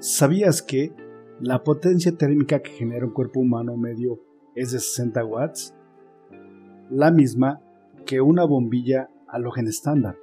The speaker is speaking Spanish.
¿Sabías que la potencia térmica que genera un cuerpo humano medio es de 60 watts? La misma que una bombilla halógeno estándar.